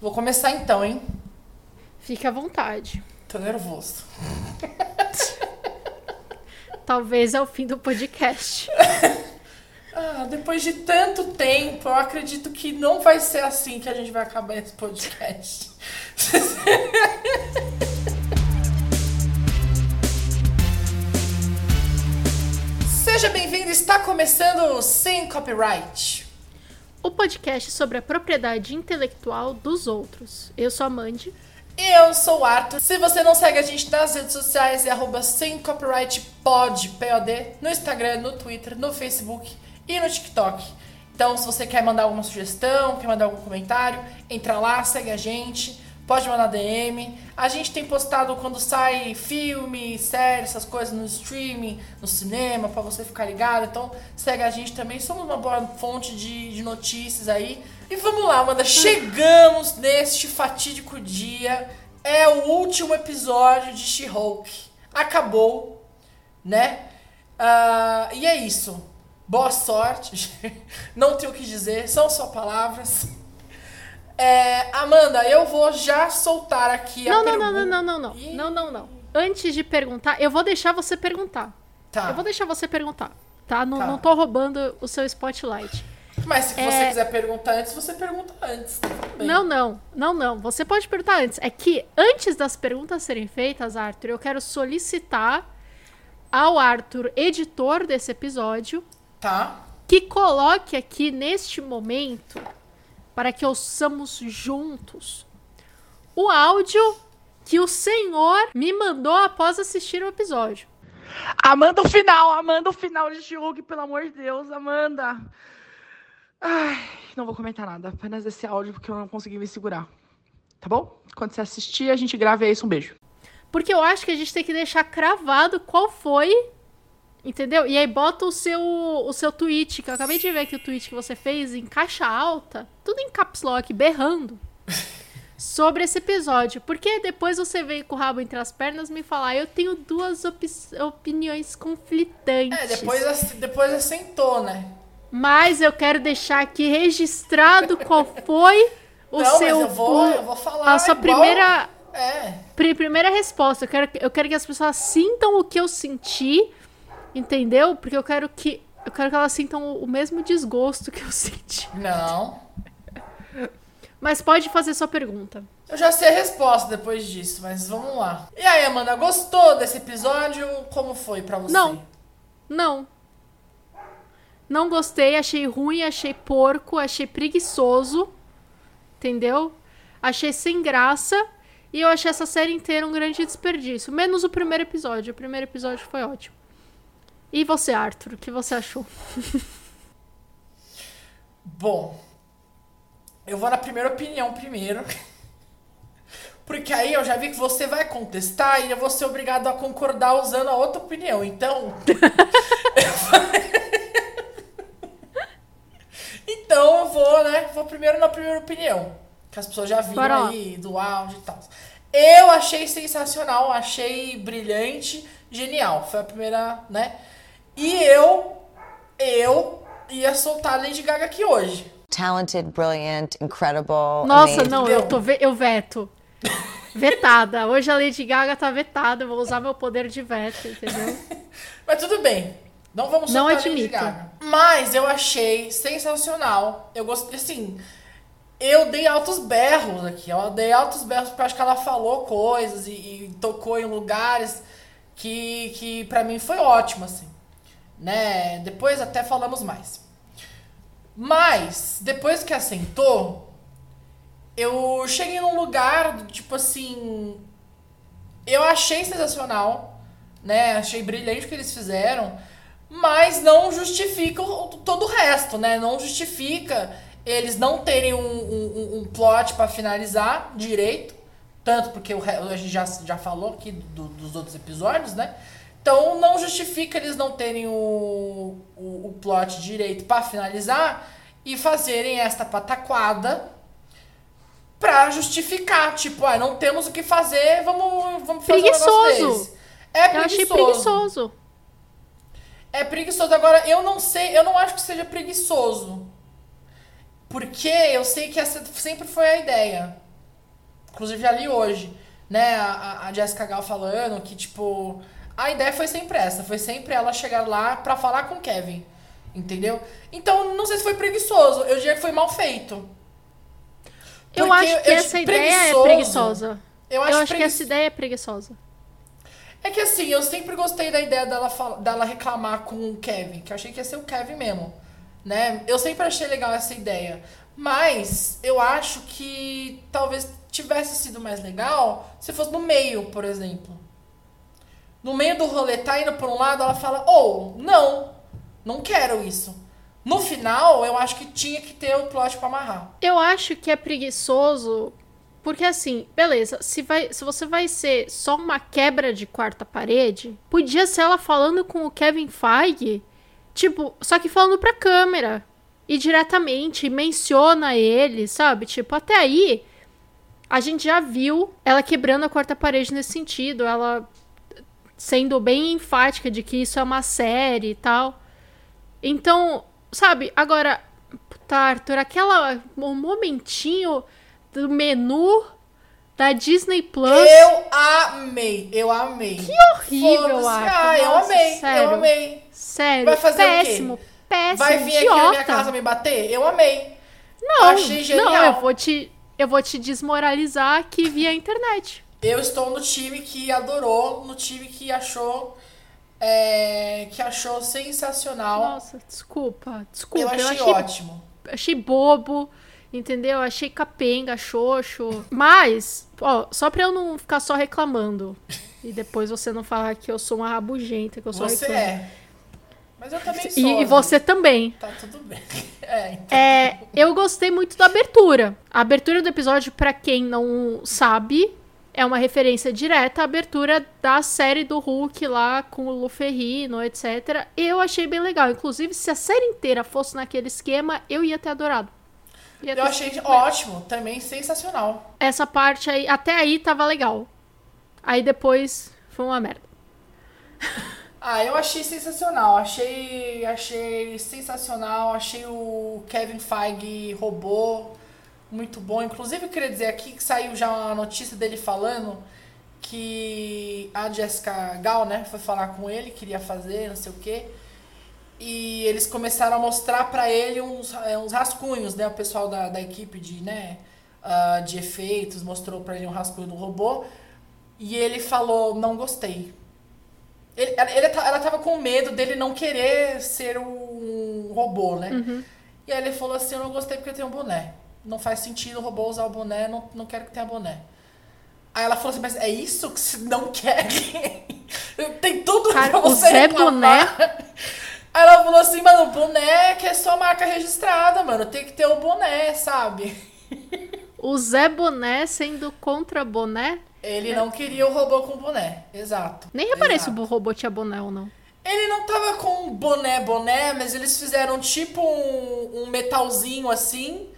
Vou começar então, hein? Fique à vontade. Tô nervoso. Talvez é o fim do podcast. Ah, depois de tanto tempo, eu acredito que não vai ser assim que a gente vai acabar esse podcast. Seja bem-vindo, está começando o Sem Copyright. O podcast sobre a propriedade intelectual dos outros. Eu sou a Mandy. Eu sou o Arthur. Se você não segue a gente nas redes sociais, é arroba sem copyright P-O-D, no Instagram, no Twitter, no Facebook e no TikTok. Então, se você quer mandar alguma sugestão, quer mandar algum comentário, entra lá, segue a gente, pode mandar DM. A gente tem postado quando sai filme, série, essas coisas no streaming, no cinema, pra você ficar ligado. Então, segue a gente também. Somos uma boa fonte de, de notícias aí. E vamos lá, Amanda. Chegamos neste fatídico dia. É o último episódio de She-Hulk. Acabou, né? Ah, e é isso. Boa sorte. Não tenho o que dizer, são só palavras. É, Amanda, eu vou já soltar aqui a Não, não, pergunta. não, não, não, não, não. Não, não, não. Antes de perguntar, eu vou deixar você perguntar. Tá. Eu vou deixar você perguntar, tá? Não, Tá. não tô roubando o seu spotlight. Mas se você É. quiser perguntar antes, você pergunta antes. tá tudo bem. Não, não, não, não. Você pode perguntar antes. É que antes das perguntas serem feitas, Arthur, eu quero solicitar ao Arthur, editor desse episódio, Tá. que coloque aqui neste momento, para que ouçamos juntos, o áudio que o senhor me mandou após assistir o episódio. Amanda o final, Amanda o final de Hulk, pelo amor de Deus, Amanda. Ai, não vou comentar nada, apenas esse áudio porque eu não consegui me segurar. Tá bom? Quando você assistir, a gente grava e é isso, um beijo. Porque eu acho que a gente tem que deixar cravado qual foi. Entendeu? E aí bota o seu o seu tweet, que eu acabei de ver que o tweet que você fez em caixa alta, tudo em caps lock, berrando. Sobre esse episódio. Porque depois você veio com o rabo entre as pernas me falar, eu tenho duas opi- opiniões conflitantes. É, depois, depois assentou, né? Mas eu quero deixar aqui registrado qual foi o não, seu. mas eu vou, eu vou falar. a sua igual- primeira. É. Pri- Primeira resposta, eu quero, eu quero que as pessoas sintam o que eu senti, entendeu? Porque eu quero que eu quero que elas sintam o, mesmo desgosto que eu senti. Não. Mas pode fazer sua pergunta. Eu já sei a resposta depois disso, mas vamos lá. E aí, Amanda, gostou desse episódio? Como foi pra você? Não. Não. Não gostei, achei ruim, achei porco, achei preguiçoso. Entendeu? Achei sem graça. E eu achei essa série inteira um grande desperdício. Menos o primeiro episódio. O primeiro episódio foi ótimo. E você, Arthur, o que você achou? Bom, eu vou na primeira opinião primeiro. Porque aí eu já vi que você vai contestar e eu vou ser obrigado a concordar usando a outra opinião. Então. então eu vou, né? Vou primeiro na primeira opinião. Que as pessoas já viram Bora aí do áudio e tal. Eu achei sensacional, achei brilhante, genial. Foi a primeira, né? E eu. Eu ia soltar a Lady Gaga aqui hoje. talented, brilliant, incredible. Nossa, amazing. não, eu, tô ve- eu veto. Vetada. Hoje a Lady Gaga tá vetada. Eu vou usar meu poder de veto, entendeu? Mas tudo bem. Não vamos Não soltar a Lady admito. Gaga. Mas eu achei sensacional. Eu gostei, assim... Eu dei altos berros aqui. Eu dei altos berros porque eu acho que ela falou coisas e, e tocou em lugares que, que para mim foi ótimo, assim. Né? Depois até falamos mais. Mas, depois que assentou, eu cheguei num lugar, tipo assim... Eu achei sensacional, né? Achei brilhante o que eles fizeram, mas não justifica o- todo o resto, né? Não justifica eles não terem um, um, um plot pra finalizar direito, tanto porque o, a gente já, já falou aqui do- dos outros episódios, né? Então não justifica eles não terem o, o, o plot direito pra finalizar e fazerem esta pataquada pra justificar. Tipo, ah, não temos o que fazer, vamos, vamos fazer um negócio Preguiçoso. É Eu achei preguiçoso. É preguiçoso. Agora, eu não sei, eu não acho que seja preguiçoso. Porque eu sei que essa sempre foi a ideia. Inclusive já li hoje, né, a, a Jessica Gal falando que, tipo, a ideia foi sempre essa, foi sempre ela chegar lá pra falar com o Kevin. Entendeu? Então, não sei se foi preguiçoso, eu diria que foi mal feito. Eu Porque acho que eu- essa ideia é preguiçosa. Eu acho, Eu acho que pregui- essa ideia é preguiçosa. É que assim, eu sempre gostei da ideia dela, fala- dela reclamar com o Kevin, que eu achei que ia ser o Kevin mesmo. Né? Eu sempre achei legal essa ideia. Mas eu acho que talvez tivesse sido mais legal se fosse no meio, por exemplo. No meio do rolê, tá indo por um lado, ela fala, ou, não, não quero isso. No final, eu acho que tinha que ter o plot pra amarrar. Eu acho que é preguiçoso porque assim, beleza, se, vai, se você vai ser só uma quebra de quarta parede, podia ser ela falando com o Kevin Feige, tipo, só que falando pra câmera. E diretamente, menciona ele, sabe? Tipo, até aí, a gente já viu ela quebrando a quarta parede nesse sentido, ela sendo bem enfática de que isso é uma série e tal. Então, sabe, agora, puta, Arthur, aquela um momentinho do menu da Disney Plus. Eu amei, eu amei. Que horrível, Arthur. Ah, eu Nossa, amei, sério. eu amei. Sério, Vai fazer o quê? péssimo, péssimo, Vai vir aqui idiota. na minha casa me bater? Eu amei. Não, Achei genial. não, eu vou te eu vou te desmoralizar aqui via internet. Eu estou no time que adorou, no time que achou é, que achou sensacional. Nossa, desculpa, desculpa. eu achei ótimo. achei bobo, entendeu? Achei capenga, xoxo. Mas, ó, só pra eu não ficar só reclamando. E depois você não falar que eu sou uma rabugenta, que eu sou Você reclamo. é. Mas eu também sou. E, você também. Tá tudo bem. É, então. É, eu gostei muito da abertura. A abertura do episódio, pra quem não sabe, é uma referência direta à abertura da série do Hulk lá com o Luferrino, etc. Eu achei bem legal. Inclusive, se a série inteira fosse naquele esquema, eu ia ter adorado. Ia Eu ter achei sido ótimo, também sensacional. essa parte aí, até aí tava legal. Aí depois foi uma merda. Ah, eu achei sensacional. Achei, achei sensacional. Achei o Kevin Feige robô muito bom. Inclusive, eu queria dizer aqui que saiu já uma notícia dele falando que a Jessica Gal, né, foi falar com ele, queria fazer, não sei o quê. E eles começaram a mostrar pra ele uns, é, uns rascunhos, né? O pessoal da, da equipe de, né, ah, de efeitos mostrou pra ele um rascunho do robô. E ele falou, não gostei. Ele, ela- ele, ta- ela tava com medo dele não querer ser um robô, né? E aí ele falou assim, eu não gostei porque eu tenho um boné. Não faz sentido o robô usar o boné, não, não quero que tenha boné. Aí ela falou assim, mas é isso que você não quer? Tem tudo Cara, pra o você Zé reclamar. Aí ela falou assim, mano, o boné que é só marca registrada, mano. Tem que ter o boné, sabe? O Zé Boné sendo contra Boné. Ele não queria o robô com boné. Exato. Nem reparei se o robô tinha boné ou não. Ele não tava com um boné, boné, mas eles fizeram tipo um, um metalzinho assim,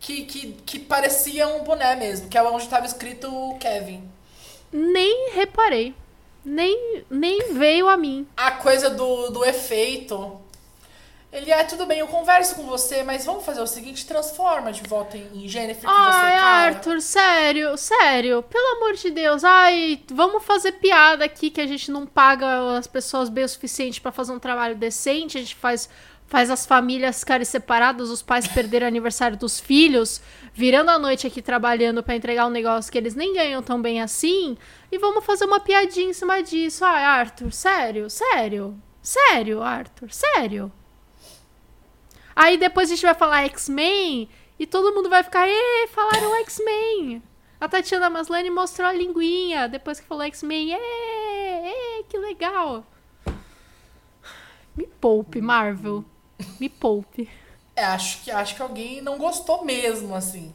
que, que, que parecia um boné mesmo, que é onde tava escrito Kevin. Nem reparei. Nem, nem veio a mim. A coisa do, do efeito. Ele, ah, tudo bem, eu converso com você, mas vamos fazer o seguinte, transforma de volta em, em Jennifer que você, Ai, cara. Arthur, sério, sério. Pelo amor de Deus. Ai, vamos fazer piada aqui que a gente não paga as pessoas bem o suficiente pra fazer um trabalho decente. A gente faz, faz as famílias ficarem separadas, os pais perderem o aniversário dos filhos, virando a noite aqui trabalhando pra entregar um negócio que eles nem ganham tão bem assim. E vamos fazer uma piadinha em cima disso. Ai, Arthur, sério, sério. Sério, Arthur, sério. Aí depois a gente vai falar X-Men e todo mundo vai ficar, ê, falaram X-Men. A Tatiana Maslany mostrou a linguinha depois que falou X-Men. Ê, ê, que legal. Me poupe, Marvel. Me poupe. É, acho que, acho que alguém não gostou mesmo, assim.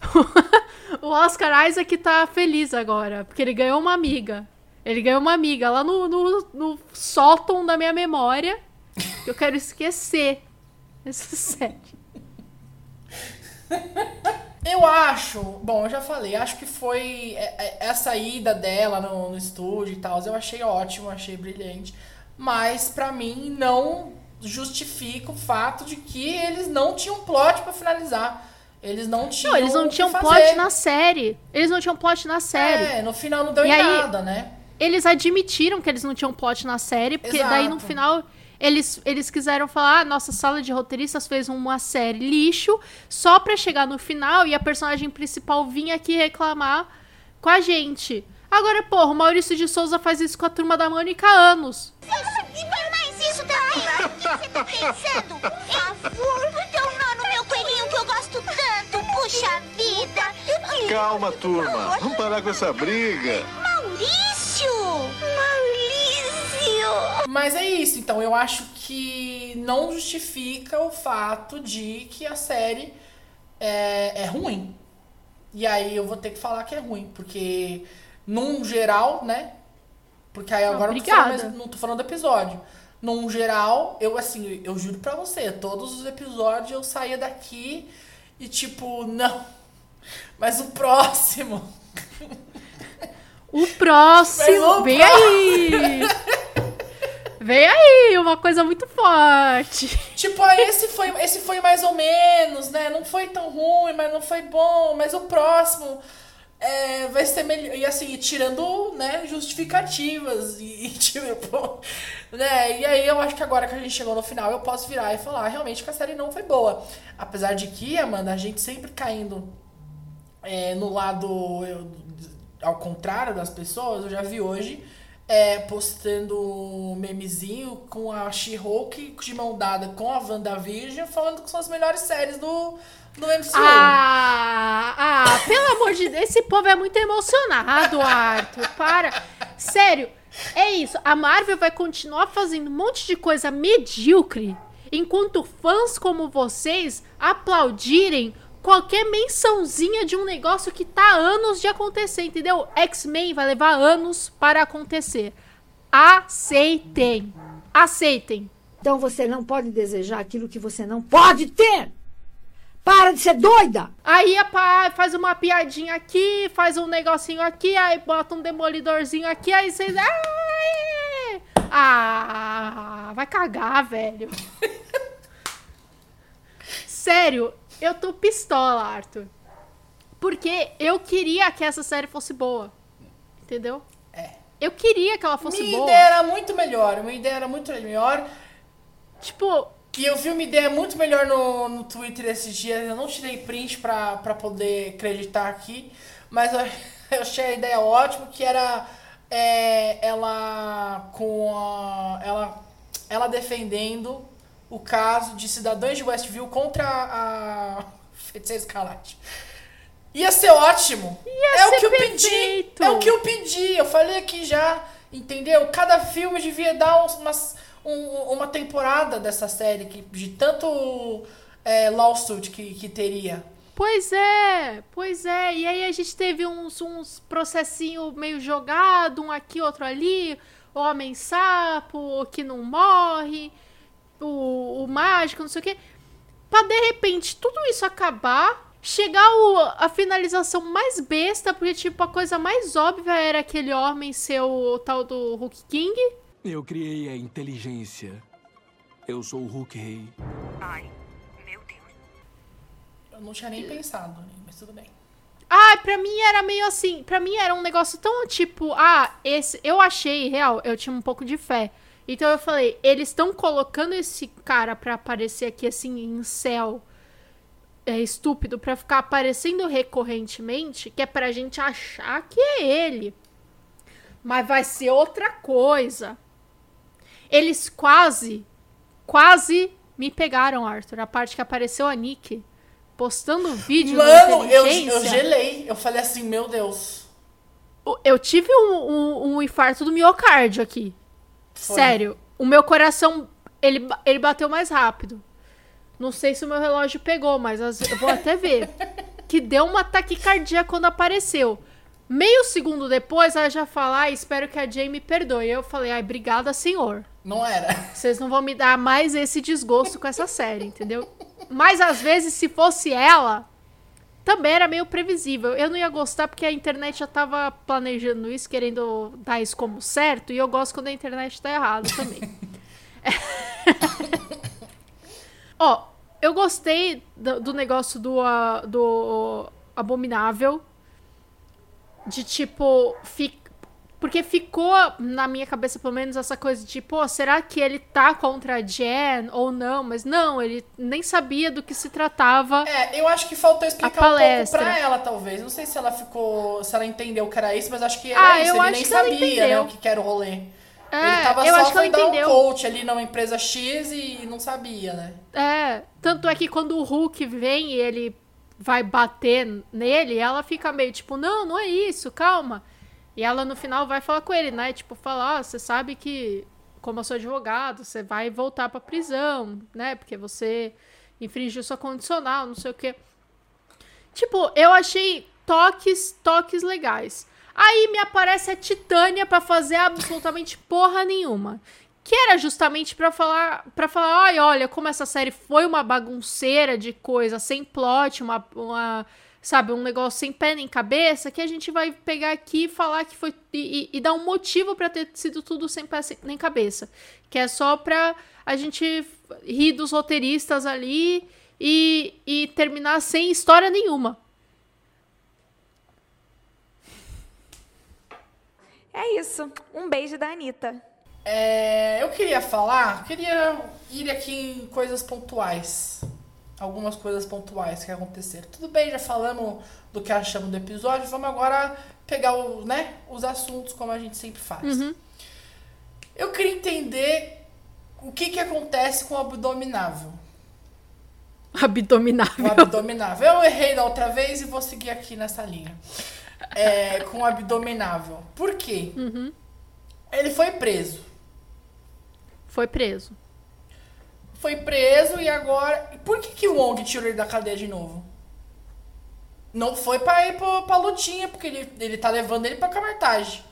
O Oscar Isaac tá feliz agora, porque ele ganhou uma amiga. Ele ganhou uma amiga lá no, no, no sótão da minha memória. que Eu quero esquecer essa série. Eu acho, bom, eu já falei, acho que foi é, é, essa ida dela no, no estúdio e tal, eu achei ótimo, achei brilhante, mas pra mim não justifica o fato de que eles não tinham plot pra finalizar. Eles não tinham. Não, eles não tinham plot na série. Eles não tinham plot na série. É, no final não deu E em aí- nada, né? Eles admitiram que eles não tinham plot na série, porque daí no Exato. final eles, eles quiseram falar: ah, nossa sala de roteiristas fez uma série lixo só pra chegar no final e a personagem principal vir aqui reclamar com a gente. Agora, porra, o Maurício de Souza faz isso com a turma da Mônica há anos. Você tá pensando? Por favor, no meu coelhinho que eu gosto tanto. Puxa vida. Calma, turma. Vamos parar com essa briga. Maurício! Maurício! Mas é isso, então eu acho que não justifica o fato de que a série é, é ruim. E aí eu vou ter que falar que é ruim, porque num geral, né? Porque aí agora eu não tô, falando, não tô falando do episódio. Num geral, eu assim, eu juro pra você, todos os episódios eu saía daqui e tipo, não. Mas o próximo. O próximo. Vem aí! Vem aí, uma coisa muito forte. Tipo, esse foi, esse foi mais ou menos, né? Não foi tão ruim, mas não foi bom. Mas o próximo é, vai ser melhor. E assim, tirando, né, justificativas. E, e, tipo, né? E aí eu acho que agora que a gente chegou no final, eu posso virar e falar realmente que a série não foi boa. Apesar de que, Amanda, a gente sempre caindo é, no lado eu- ao contrário das pessoas, eu já vi hoje é, postando um memezinho com a She-Hulk de mão dada com a WandaVision falando que são as melhores séries do, do MCU. Ah, ah, pelo amor de Deus, esse povo é muito emocionado, Arthur. Para. Sério, é isso. A Marvel vai continuar fazendo um monte de coisa medíocre enquanto fãs como vocês aplaudirem qualquer mençãozinha de um negócio que tá há anos de acontecer, entendeu? X-Men vai levar anos para acontecer. Aceitem. Aceitem. Então você não pode desejar aquilo que você não pode ter. Para de ser doida! Aí pá faz uma piadinha aqui, faz um negocinho aqui, aí bota um demolidorzinho aqui, aí vocês. Ai! Ah, vai cagar, velho. Sério, eu tô pistola, Arthur. Porque eu queria que essa série fosse boa. Entendeu? É. Eu queria que ela fosse Minha boa. ideia era muito melhor. Minha ideia era muito melhor. Tipo, E eu vi uma ideia muito melhor no, no Twitter esses dias. Eu não tirei print pra, pra poder acreditar aqui. Mas eu, eu achei a ideia ótima, que era é, ela com a. Ela, ela defendendo o caso de cidadãos de Westview contra a Feiticeira Escarlate. Ia ser ótimo. é o ser que eu perfeito. pedi. É o que eu pedi. Eu falei aqui já, entendeu? Cada filme devia dar umas, um- uma temporada dessa série que, de tanto é, lawsuit que, que teria. Pois é, pois é. E aí a gente teve uns, uns processinho meio jogado, um aqui, outro ali. Homem sapo, que não morre, o, o mágico, não sei o quê. Pra de repente tudo isso acabar, chegar o, a finalização mais besta, porque tipo, a coisa mais óbvia era aquele homem ser o tal do Hulk King. Eu criei a inteligência. Eu sou o Hulk Rei. Eu não tinha nem pensado, mas tudo bem. Ah, pra mim era meio assim. Pra mim era um negócio tão tipo. Ah, esse. Eu achei, real, eu tinha um pouco de fé. Então eu falei, eles estão colocando esse cara pra aparecer aqui assim em céu. É estúpido, pra ficar aparecendo recorrentemente, que é pra gente achar que é ele. Mas vai ser outra coisa. Eles quase, quase me pegaram, Arthur. A parte que apareceu a Nick postando vídeo no Mano, eu, eu gelei. Eu falei assim, meu Deus. Eu tive um, um- um infarto do miocárdio aqui. Foi. Sério. O meu coração, ele, ele bateu mais rápido. Não sei se o meu relógio pegou, mas as- eu vou até ver. que deu uma taquicardia quando apareceu. Meio segundo depois, ela já fala, "Ai, espero que a Jane me perdoe. Eu falei, ai, obrigada, senhor. Não era. Vocês não vão me dar mais esse desgosto com essa série, entendeu? Mas às vezes, se fosse ela, também era meio previsível. Eu não ia gostar porque a internet já tava planejando isso, querendo dar isso como certo, e eu gosto quando a internet tá errada também. Ó, eu gostei do, do negócio do, ah, do Abominável. De tipo, fi, porque ficou na minha cabeça, pelo menos, essa coisa de, pô, será que ele tá contra a Jen ou não? Mas não, ele nem sabia do que se tratava. É, eu acho que faltou explicar um pouco pra ela, talvez. Não sei se ela ficou. Se ela entendeu que era isso, mas acho que era Ah, isso. eu Ele acho nem que ela sabia, né, entendeu. o que era o rolê. É, ele tava eu só acho que ela dar um entendeu. coach ali numa empresa X e não sabia, né? É, tanto é que quando o Hulk vem e ele vai bater nele, ela fica meio tipo, não, não é isso, calma. E ela no final vai falar com ele, né? Tipo, falar, ó, você sabe que, como eu sou advogado, você vai voltar pra prisão, né? Porque você infringiu sua condicional, não sei o quê. Tipo, eu achei toques, toques legais. Aí me aparece a Titânia pra fazer absolutamente porra nenhuma. Que era justamente pra falar, para falar, ai, olha, como essa série foi uma bagunceira de coisa, sem plot, uma, uma sabe, um negócio sem pé nem cabeça, que a gente vai pegar aqui e falar que foi e, e- dar um motivo pra ter sido tudo sem pé nem cabeça, que é só pra a gente rir dos roteiristas ali e, e terminar sem história nenhuma. É isso. Um beijo da Anitta. É, eu queria falar, queria ir aqui em coisas pontuais. Algumas coisas pontuais que aconteceram. Tudo bem, já falamos do que achamos do episódio, vamos agora pegar o, né, os assuntos como a gente sempre faz. Eu queria entender o que, que acontece com o abdominável. Abdominável. O abdominável. Eu errei da outra vez e vou seguir aqui nessa linha. É, com o abdominável. Por quê? Ele foi preso. Foi preso. Foi preso e agora. Por que, que o Wong tirou ele da cadeia de novo? Não foi pra ir pra, pra lutinha, porque ele, ele tá levando ele pra camartagem.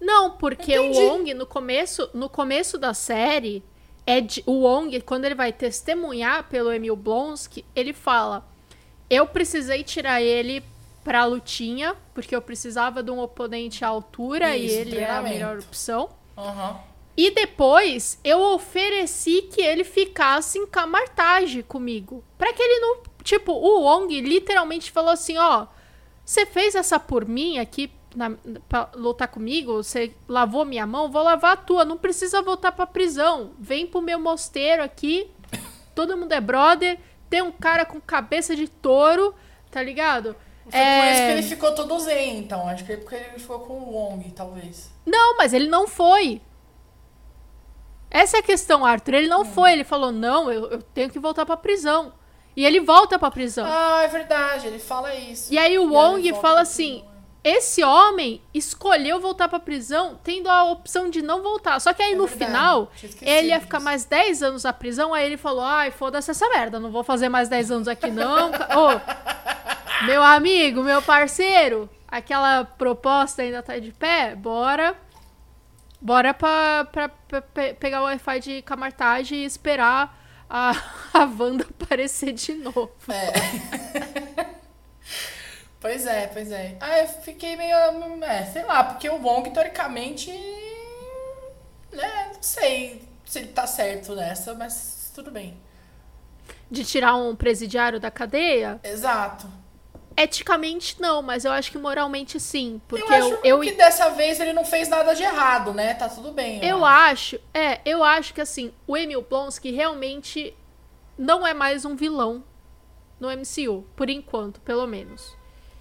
Não, porque Entendi. o Wong no começo, no começo da série é de, o Wong quando ele vai testemunhar pelo Emil Blonsky, ele fala: "Eu precisei tirar ele pra lutinha, porque eu precisava de um oponente à altura e Isso, ele era a melhor opção. Aham. E depois eu ofereci que ele ficasse em camartagem comigo. Pra que ele não. Tipo, o Wong literalmente falou assim: ó, você fez essa por mim aqui na, pra lutar comigo? Você lavou minha mão? Vou lavar a tua. Não precisa voltar pra prisão. Vem pro meu mosteiro aqui. Todo mundo é brother. Tem um cara com cabeça de touro, tá ligado? Foi por isso que ele ficou todo zen, então. Acho que é porque ele ficou com o Wong, talvez. Não, mas ele não foi. Essa é a questão, Arthur. Ele não foi. Ele falou: não, eu, eu tenho que voltar pra prisão. E ele volta pra prisão. Ah, é verdade, ele fala isso. e aí o Wong fala assim: prisão, esse homem escolheu voltar pra prisão tendo a opção de não voltar. Só que aí É no verdade, final, ele ia ficar mais 10 anos na prisão. Aí ele falou: ai, foda-se essa merda, não vou fazer mais 10 anos aqui não. Ô, meu amigo, meu parceiro, aquela proposta ainda tá de pé? Bora. Bora pra, pra, pra pe- pegar o Wi-Fi de camartagem e esperar a, a Wanda aparecer de novo. Pois é, pois é. Ah, eu fiquei meio. É, sei lá, porque o Wong, teoricamente. Né, não sei se ele tá certo nessa, mas tudo bem. De tirar um presidiário da cadeia? Exato. Eticamente não, mas eu acho que moralmente sim. Porque eu acho eu, eu, que dessa vez ele não fez nada de errado, né? Tá tudo bem. eu acho, é, eu acho que assim, o Emil Blonsky realmente não é mais um vilão no MCU, por enquanto, pelo menos.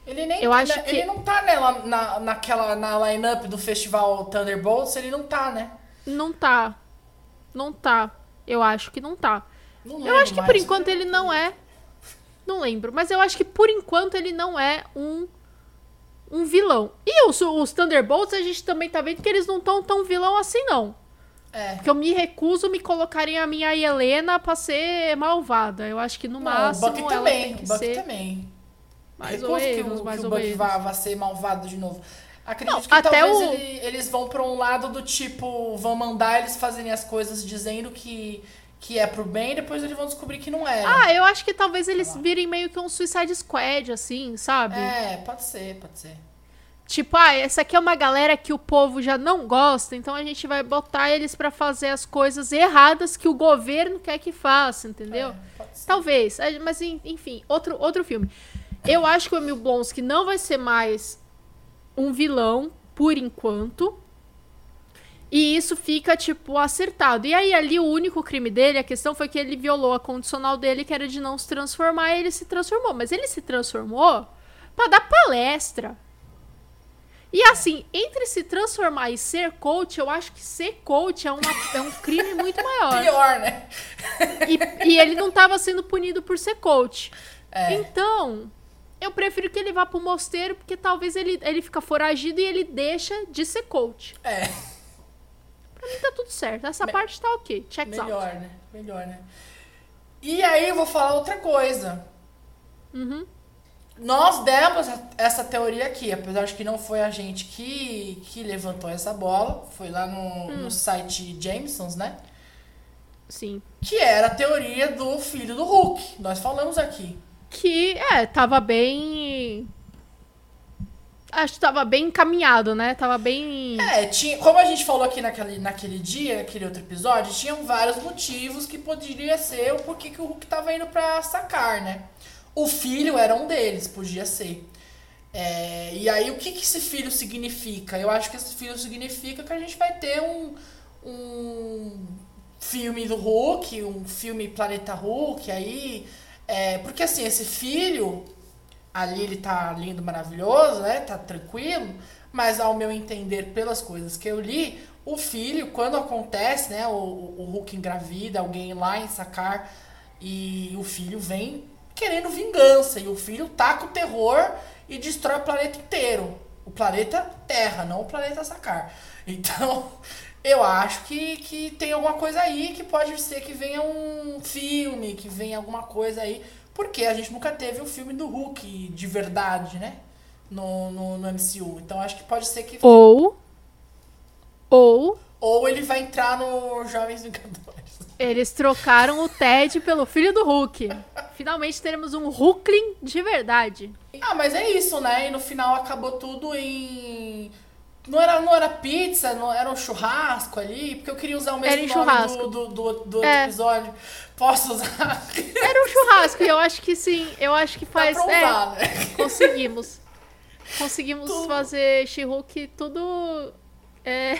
Ele nem eu tá, acho né, que- ele não tá nela, na, naquela na line-up do festival Thunderbolts, ele não tá, né? Não tá. Não tá. Eu acho que não tá. Não Eu acho que por mais. enquanto ele não é. Não lembro, mas eu acho que por enquanto ele não é um um vilão. E os, os Thunderbolts a gente também tá vendo que eles não estão tão vilão assim não. É. Porque eu me recuso a me colocarem a minha Helena pra ser malvada. Eu acho que no Não, o máximo Bucky ela também. tem que O Bucky ser também. mais Recuso ou que menos, o, mais que o ou Bucky menos. vá, vá ser malvado de novo. Acredito Não, que até talvez o- ele- eles vão pra um lado do tipo, vão mandar eles fazerem as coisas dizendo que, que é pro bem, e depois eles vão descobrir que não é. Ah, eu acho que talvez eles virem meio que um Suicide Squad, assim, sabe? É, pode ser, pode ser. Tipo, ah, essa aqui é uma galera que o povo já não gosta, então a gente vai botar eles pra fazer as coisas erradas que o governo quer que faça, entendeu? É, pode ser. Talvez, eh, mas en- enfim, outro, outro filme. Eu acho que o Emil Blonsky não vai ser mais um vilão, por enquanto. E isso fica, tipo, acertado. E aí, ali, o único crime dele, a questão foi que ele violou a condicional dele, que era de não se transformar, e ele se transformou. Mas ele se transformou pra dar palestra. E assim, entre se transformar e ser coach, eu acho que ser coach é, uma, é um crime muito maior. Pior, né? E, e ele não tava sendo punido por ser coach. É. Então, eu prefiro que ele vá pro mosteiro, porque talvez ele, ele fica foragido e ele deixa de ser coach. É. Pra mim tá tudo certo. Essa parte tá ok. Checks out. Melhor, né? Melhor, né? E aí eu vou falar outra coisa. Uhum. Nós demos essa teoria aqui, apesar de que não foi a gente que, que levantou essa bola, foi lá no, Hum. no site Jamesons, né? Sim. Que era a teoria do filho do Hulk. Nós falamos aqui. Que, é, tava bem. Acho que tava bem encaminhado, né? Tava bem. É, tinha, como a gente falou aqui naquele, naquele dia, naquele outro episódio, tinham vários motivos que poderia ser o porquê que o Hulk tava indo pra sacar, né? O filho era um deles, podia ser. É, e aí, o que, que esse filho significa? Eu acho que esse filho significa que a gente vai ter um, um filme do Hulk, um filme Planeta Hulk aí. É, porque assim, esse filho, ali ele tá lindo, maravilhoso, né? Tá tranquilo. Mas ao meu entender, pelas coisas que eu li, o filho, quando acontece, né? O, o Hulk engravida, alguém lá em sacar, e o filho vem querendo vingança. E o filho taca o terror e destrói o planeta inteiro. O planeta Terra, não o planeta Sakar. Então, eu acho que, que tem alguma coisa aí que pode ser que venha um filme, que venha alguma coisa aí. Porque a gente nunca teve um filme do Hulk de verdade, né? No, no, no MCU. Então acho que pode ser que. Ou. Ou. Ou ele vai entrar no Jovens Vingadores. Eles trocaram o Ted pelo filho do Hulk. Finalmente teremos um Hulkling de verdade. Ah, mas é isso, né? E no final acabou tudo em. Não era, não era pizza, não era um churrasco ali, porque eu queria usar o mesmo Era nome churrasco. do, do, do, do outro É. episódio. Posso usar? Era um churrasco e eu acho que sim. Eu acho que faz. Dá pra é, usar, né? conseguimos. Conseguimos Tudo. fazer She-Hulk tudo. é,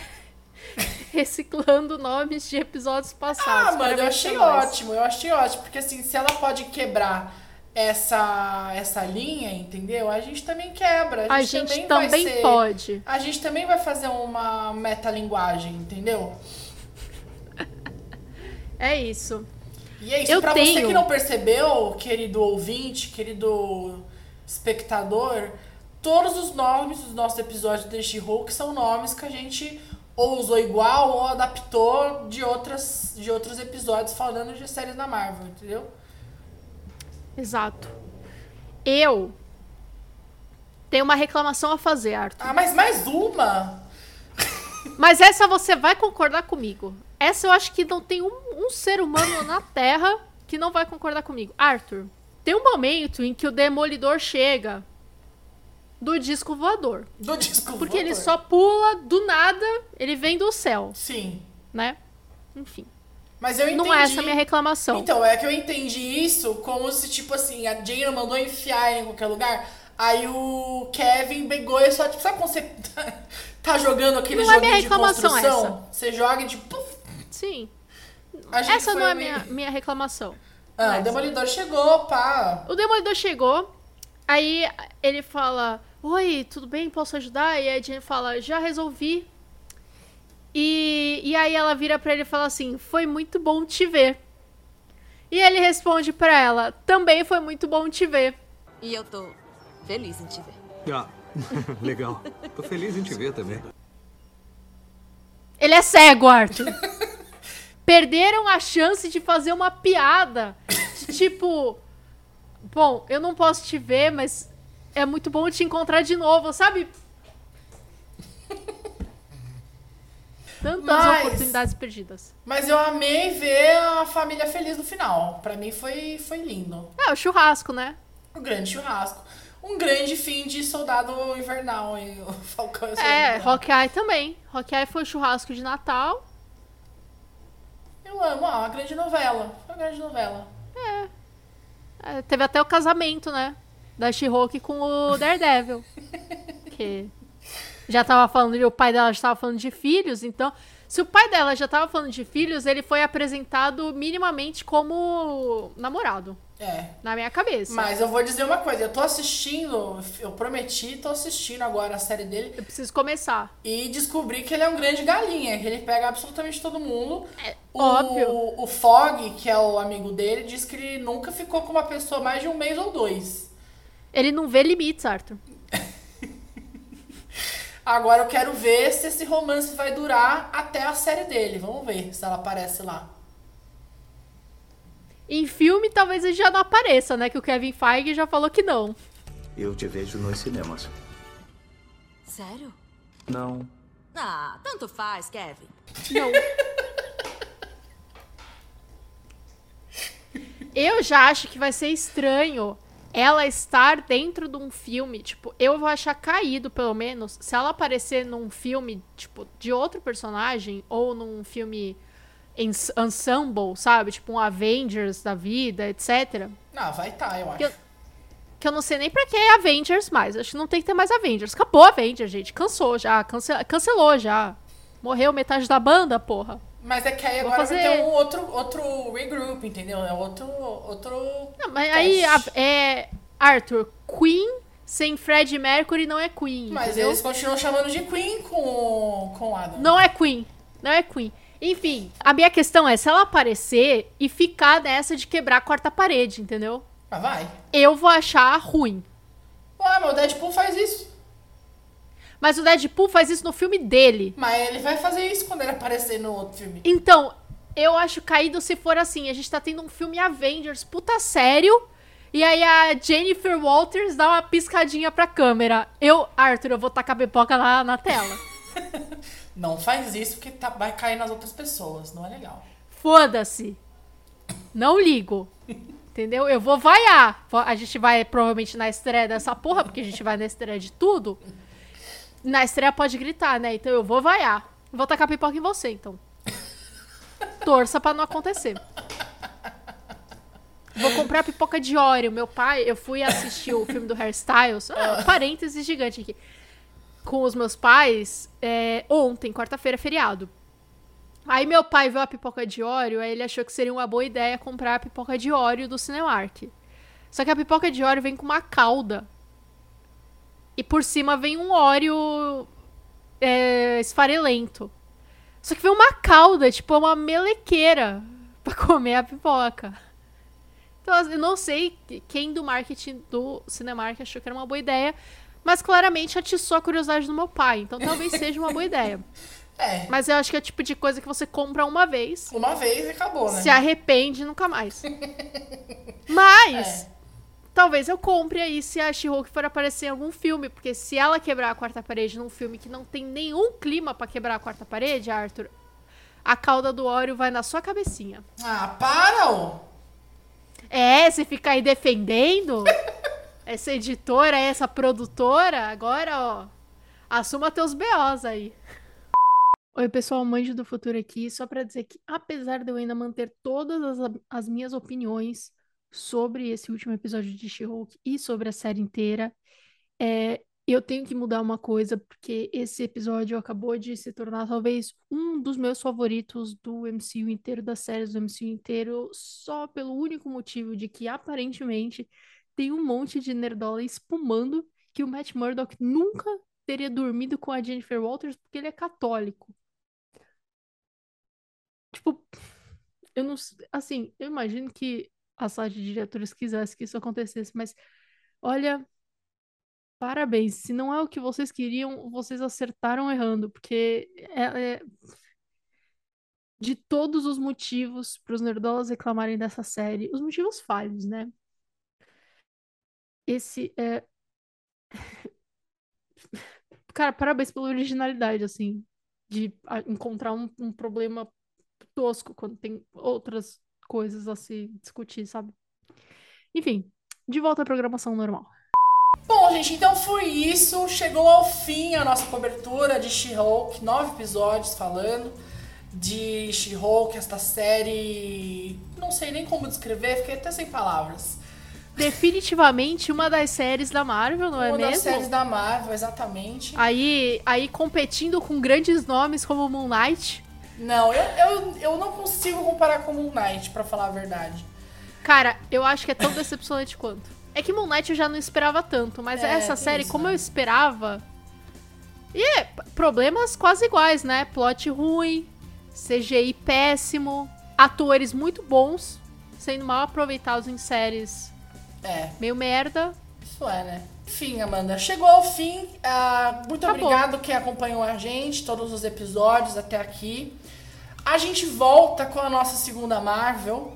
reciclando nomes de episódios passados. Ah, mano, eu achei pra nós. ótimo, eu achei ótimo, porque assim, se ela pode quebrar essa essa linha, entendeu? A gente também quebra. A A gente, gente também, também vai ser, pode. A gente também vai fazer uma metalinguagem, entendeu? É isso. E é isso, Eu pra você tenho- que não percebeu, querido ouvinte, querido espectador, todos os nomes dos nossos episódios de She-Hulk são nomes que a gente ou usou igual ou adaptou de, outras, de outros episódios falando de séries da Marvel, entendeu? Exato. Eu tenho uma reclamação a fazer, Arthur. Ah, mas mais uma? Mas essa você vai concordar comigo. Essa eu acho que não tem um, um ser humano na Terra que não vai concordar comigo. Arthur, tem um momento em que o Demolidor chega do disco voador. Do disco Porque ele voador. só pula do nada, ele vem do céu, Sim. né? Enfim. Mas eu entendi. Não é essa a minha reclamação. Então, é que eu entendi isso como se, tipo assim, a Jane mandou enfiar em qualquer lugar. Aí o Kevin pegou e só, tipo, sabe quando você tá, jogando aquele Não é minha de reclamação construção? Você joga e tipo. puf, Sim. Essa não é a meio- minha, minha reclamação. Ah, Mas- o Demolidor chegou, pá. O Demolidor chegou, aí ele fala: Oi, tudo bem? Posso ajudar? E a Jane fala: Já resolvi. E, e aí ela vira pra ele e fala assim: Foi muito bom te ver. E ele responde pra ela: Também foi muito bom te ver. E eu tô feliz em te ver. Ah, legal. Tô feliz em te ver também. Ele é cego, Arthur. Perderam a chance de fazer uma piada. de tipo, bom, eu não posso te ver, mas é muito bom te encontrar de novo, sabe? Tantas Mas- oportunidades perdidas. Mas eu amei ver a família feliz no final. Pra mim foi, foi lindo. É, o churrasco, né? O grande churrasco. um grande fim de Soldado Invernal e o Falcão o É. Hawkeye também. Hawkeye foi churrasco de Natal. Uma grande novela. Foi uma grande novela. É, teve até o casamento, né? Da She-Hulk com o Daredevil. que já tava falando, o pai dela já tava falando de filhos, então. Se o pai dela já tava falando de filhos, ele foi apresentado minimamente como namorado. É. Na minha cabeça. Mas eu vou dizer uma coisa, eu tô assistindo, eu prometi, tô assistindo agora a série dele. Eu preciso começar. E descobri que ele é um grande galinha, que ele pega absolutamente todo mundo. o, óbvio. O Fog, que é o amigo dele, diz que ele nunca ficou com uma pessoa mais de um mês ou dois. Ele não vê limites, Arthur. Agora eu quero ver se esse romance vai durar até a série dele. Vamos ver se ela aparece lá. Em filme, talvez ele já não apareça, né? Que o Kevin Feige já falou que não. Eu te vejo nos cinemas. Sério? Não. Ah, tanto faz, Kevin. Não. Eu já acho que vai ser estranho ela estar dentro de um filme, tipo, eu vou achar caído, pelo menos, se ela aparecer num filme, tipo, de outro personagem, ou num filme ensemble, sabe? Tipo, um Avengers da vida, etc. Não, vai tá, eu acho. Que eu, que eu não sei nem pra que é Avengers mais. Acho que não tem que ter mais Avengers. Acabou Avengers, gente. Cansou já. cance- cancelou já. Morreu metade da banda, porra. Mas é que aí Vou agora vai fazer- ter um outro, outro regroup, entendeu? É outro. outro... Não, mas aí, a- é. Arthur, Queen sem Fred Mercury não é Queen. Mas entendeu? eles continuam chamando de Queen com, com o Adam. Não é Queen. Não é Queen. Enfim, a minha questão é se ela aparecer e ficar nessa de quebrar a quarta parede, entendeu? Mas vai. Eu vou achar ruim. Ué, mas o Deadpool faz isso. Mas o Deadpool faz isso no filme dele. Mas ele vai fazer isso quando ele aparecer no outro filme. Então, eu acho caído se for assim. A gente tá tendo um filme Avengers puta sério. E aí a Jennifer Walters dá uma piscadinha pra câmera. Eu, Arthur, eu vou tacar a pipoca lá na tela. Não faz isso porque tá- vai cair nas outras pessoas. Não é legal. Foda-se. Não ligo. Entendeu? Eu vou vaiar. A gente vai provavelmente na estreia dessa porra, porque a gente vai na estreia de tudo. Na estreia pode gritar, né? Então eu vou vaiar. Vou tacar pipoca em você, então. Torça pra não acontecer. Vou comprar pipoca de Oreo. Meu pai, eu fui assistir o filme do Hairstyles. Ah, parênteses gigante aqui. Com os meus pais é, ontem, quarta-feira, feriado. Aí meu pai viu a pipoca de Oreo, aí ele achou que seria uma boa ideia comprar a pipoca de Oreo do Cinemark. Só que a pipoca de Oreo vem com uma cauda. E por cima vem um Oreo é, esfarelento. Só que vem uma cauda, tipo uma melequeira pra comer a pipoca. Então, eu não sei quem do marketing do Cinemark achou que era uma boa ideia, mas claramente atiçou a curiosidade do meu pai. Então talvez seja uma boa ideia. É. Mas eu acho que é o tipo de coisa que você compra uma vez, Uma vez e acabou, né? se arrepende e nunca mais. Mas, talvez eu compre aí se a She-Hulk for aparecer em algum filme, porque se ela quebrar a quarta parede num filme que não tem nenhum clima pra quebrar a quarta parede, Arthur, a cauda do Oreo vai na sua cabecinha. Ah, para, ô! É, você fica aí defendendo essa editora, essa produtora, agora, ó, assuma teus BOs aí. Oi, pessoal, Manjo do Futuro aqui, só pra dizer que apesar de eu ainda manter todas as, as minhas opiniões sobre esse último episódio de She-Hulk e sobre a série inteira, é, eu tenho que mudar uma coisa, porque esse episódio acabou de se tornar talvez um dos meus favoritos do MCU inteiro, das séries do MCU inteiro, só pelo único motivo de que aparentemente tem um monte de nerdola espumando que o Matt Murdock nunca teria dormido com a Jennifer Walters porque ele é católico. Tipo, eu não. Assim, eu imagino que a sala de diretores quisesse que isso acontecesse, mas olha. Parabéns. Se não é o que vocês queriam, vocês acertaram errando, porque é, é- de todos os motivos para os nerdolas reclamarem dessa série, os motivos falhos, né? Esse é. Cara, parabéns pela originalidade, assim, de encontrar um, um problema tosco quando tem outras coisas a se discutir, sabe? Enfim, de volta à programação normal. Bom, gente, então foi isso. Chegou ao fim a nossa cobertura de She-Hulk. Nove episódios falando de She-Hulk, esta série. Não sei nem como descrever, fiquei até sem palavras. Definitivamente uma das séries da Marvel, não é Uma mesmo? das séries da Marvel, exatamente. Aí, aí competindo com grandes nomes como Moon Knight. Não, eu, eu, eu não consigo comparar com Moon Knight, pra falar a verdade. Cara, eu acho que é tão decepcionante quanto. É que Moon Knight eu já não esperava tanto, mas É, essa série, isso, como né? eu esperava. E é, problemas quase iguais, né? Plot ruim, CGI péssimo, atores muito bons, sendo mal aproveitados em séries É, meio merda. isso é, né? Enfim, Amanda, chegou ao fim. Ah, muito Acabou. obrigado quem acompanhou a gente, todos os episódios até aqui. A gente volta com a nossa segunda Marvel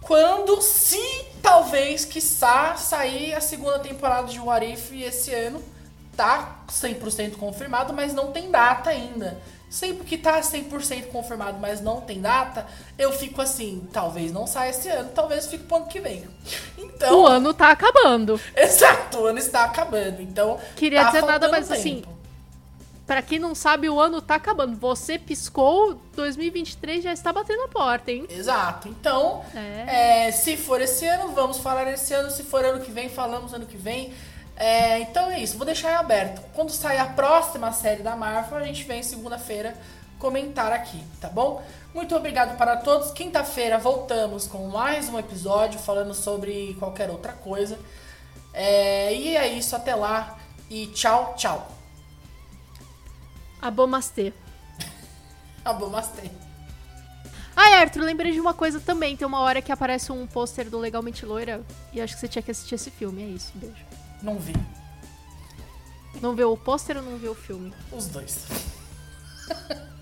quando, se talvez, quiçá, sair a segunda temporada de What If esse ano. Tá 100% confirmado, mas não tem data ainda. Sempre que tá 100% confirmado, mas não tem data, eu fico assim, talvez não saia esse ano, talvez fique pro ano que vem. Então, O ano tá acabando. Exato, o ano está acabando. Então, Queria tá dizer nada, mas tempo. assim, Pra quem não sabe, o ano tá acabando. Você piscou, 2023 já está batendo a porta, hein? Exato. Então, É. é, se for esse ano, vamos falar esse ano. Se for ano que vem, falamos ano que vem. É, então é isso, vou deixar em aberto. Quando sair a próxima série da Marvel, a gente vem segunda-feira comentar aqui, tá bom? Muito obrigado para todos. Quinta-feira voltamos com mais um episódio falando sobre qualquer outra coisa. É, e é isso, até lá e tchau, tchau. Abomastê. Abomastê. Ai, Arthur, lembrei de uma coisa também. Tem uma hora que aparece um pôster do Legalmente Loira. E acho que você tinha que assistir esse filme. É isso, beijo. Não vi. Não viu o pôster ou não viu o filme? Os dois.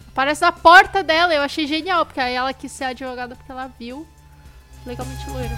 Aparece na porta dela. Eu achei genial, porque aí ela quis ser advogada porque ela viu Legalmente Loira.